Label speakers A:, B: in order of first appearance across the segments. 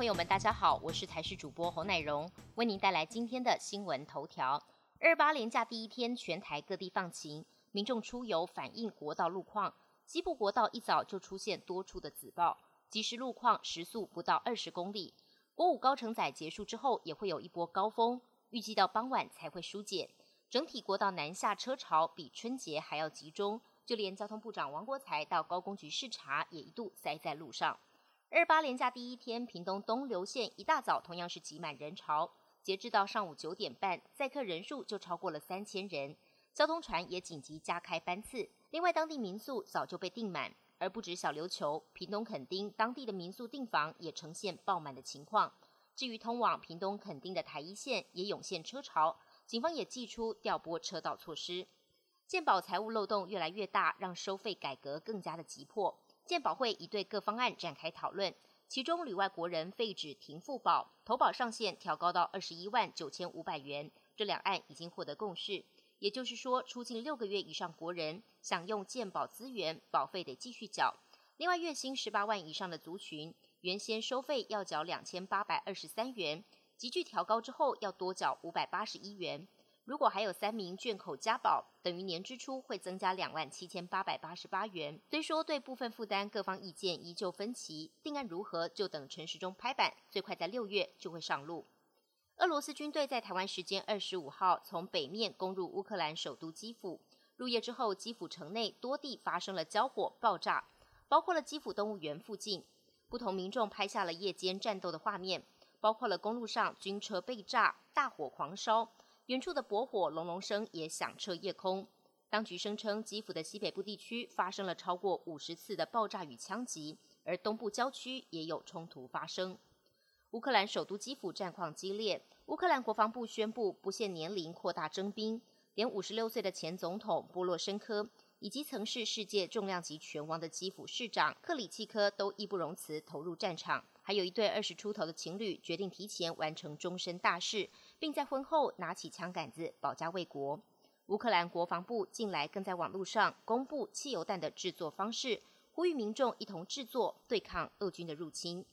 A: 朋友们，大家好，我是台视主播侯乃荣，为您带来今天的新闻头条。二八连假第一天，全台各地放晴，民众出游反映国道路况。西部国道一早就出现多处的紫爆，即时路况时速不到二十公里。国五高承载结束之后，也会有一波高峰，预计到傍晚才会疏解。整体国道南下车潮比春节还要集中，就连交通部长王国才到高工局视察，也一度塞在路上。二八连假第一天，屏东东流线一大早同样是挤满人潮，截至到上午九点半，载客人数就超过了三千人，交通船也紧急加开班次。另外，当地民宿早就被订满，而不止小琉球、屏东垦丁当地的民宿订房也呈现爆满的情况。至于通往屏东垦丁的台一线也涌现车潮，警方也寄出调拨车道措施。健保财务漏洞越来越大，让收费改革更加的急迫。健保会已对各方案展开讨论，其中旅外国人废止停付保，投保上限调高到二十一万九千五百元，这两案已经获得共识。也就是说，出境六个月以上国人想用健保资源，保费得继续缴。另外，月薪十八万以上的族群，原先收费要缴两千八百二十三元，急剧调高之后要多缴五百八十一元。如果还有三名卷口加保，等于年支出会增加两万七千八百八十八元。虽说对部分负担各方意见依旧分歧，定案如何就等陈时中拍板，最快在六月就会上路。俄罗斯军队在台湾时间二十五号从北面攻入乌克兰首都基辅，入夜之后，基辅城内多地发生了交火爆炸，包括了基辅动物园附近，不同民众拍下了夜间战斗的画面，包括了公路上军车被炸，大火狂烧。远处的博火隆隆声也响彻夜空。当局声称，基辅的西北部地区发生了超过五十次的爆炸与枪击，而东部郊区也有冲突发生。乌克兰首都基辅战况激烈，乌克兰国防部宣布不限年龄扩大征兵，连五十六岁的前总统波洛申科以及曾是世界重量级拳王的基辅市长克里契科都义不容辞投入战场。还有一对二十出头的情侣决定提前完成终身大事，并在婚后拿起枪杆子保家卫国。乌克兰国防部近来更在网络上公布汽油弹的制作方式，呼吁民众一同制作对抗俄军的入侵。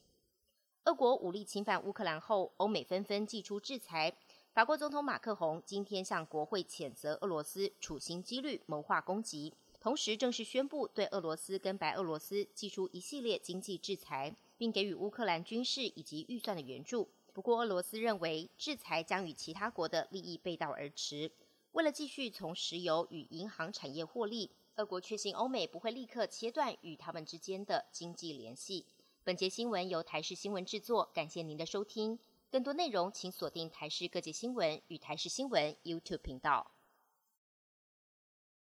A: 俄国武力侵犯乌克兰后，欧美纷纷祭出制裁。法国总统马克宏今天向国会谴责俄罗斯处心积虑谋划攻击，同时正式宣布对俄罗斯跟白俄罗斯祭出一系列经济制裁。并给予乌克兰军事以及预算的援助。不过，俄罗斯认为制裁将与其他国的利益背道而驰。为了继续从石油与银行产业获利，俄国确信欧美不会立刻切断与他们之间的经济联系。本节新闻由台视新闻制作，感谢您的收听。更多内容请锁定台视各界新闻与台视新闻 YouTube 频道。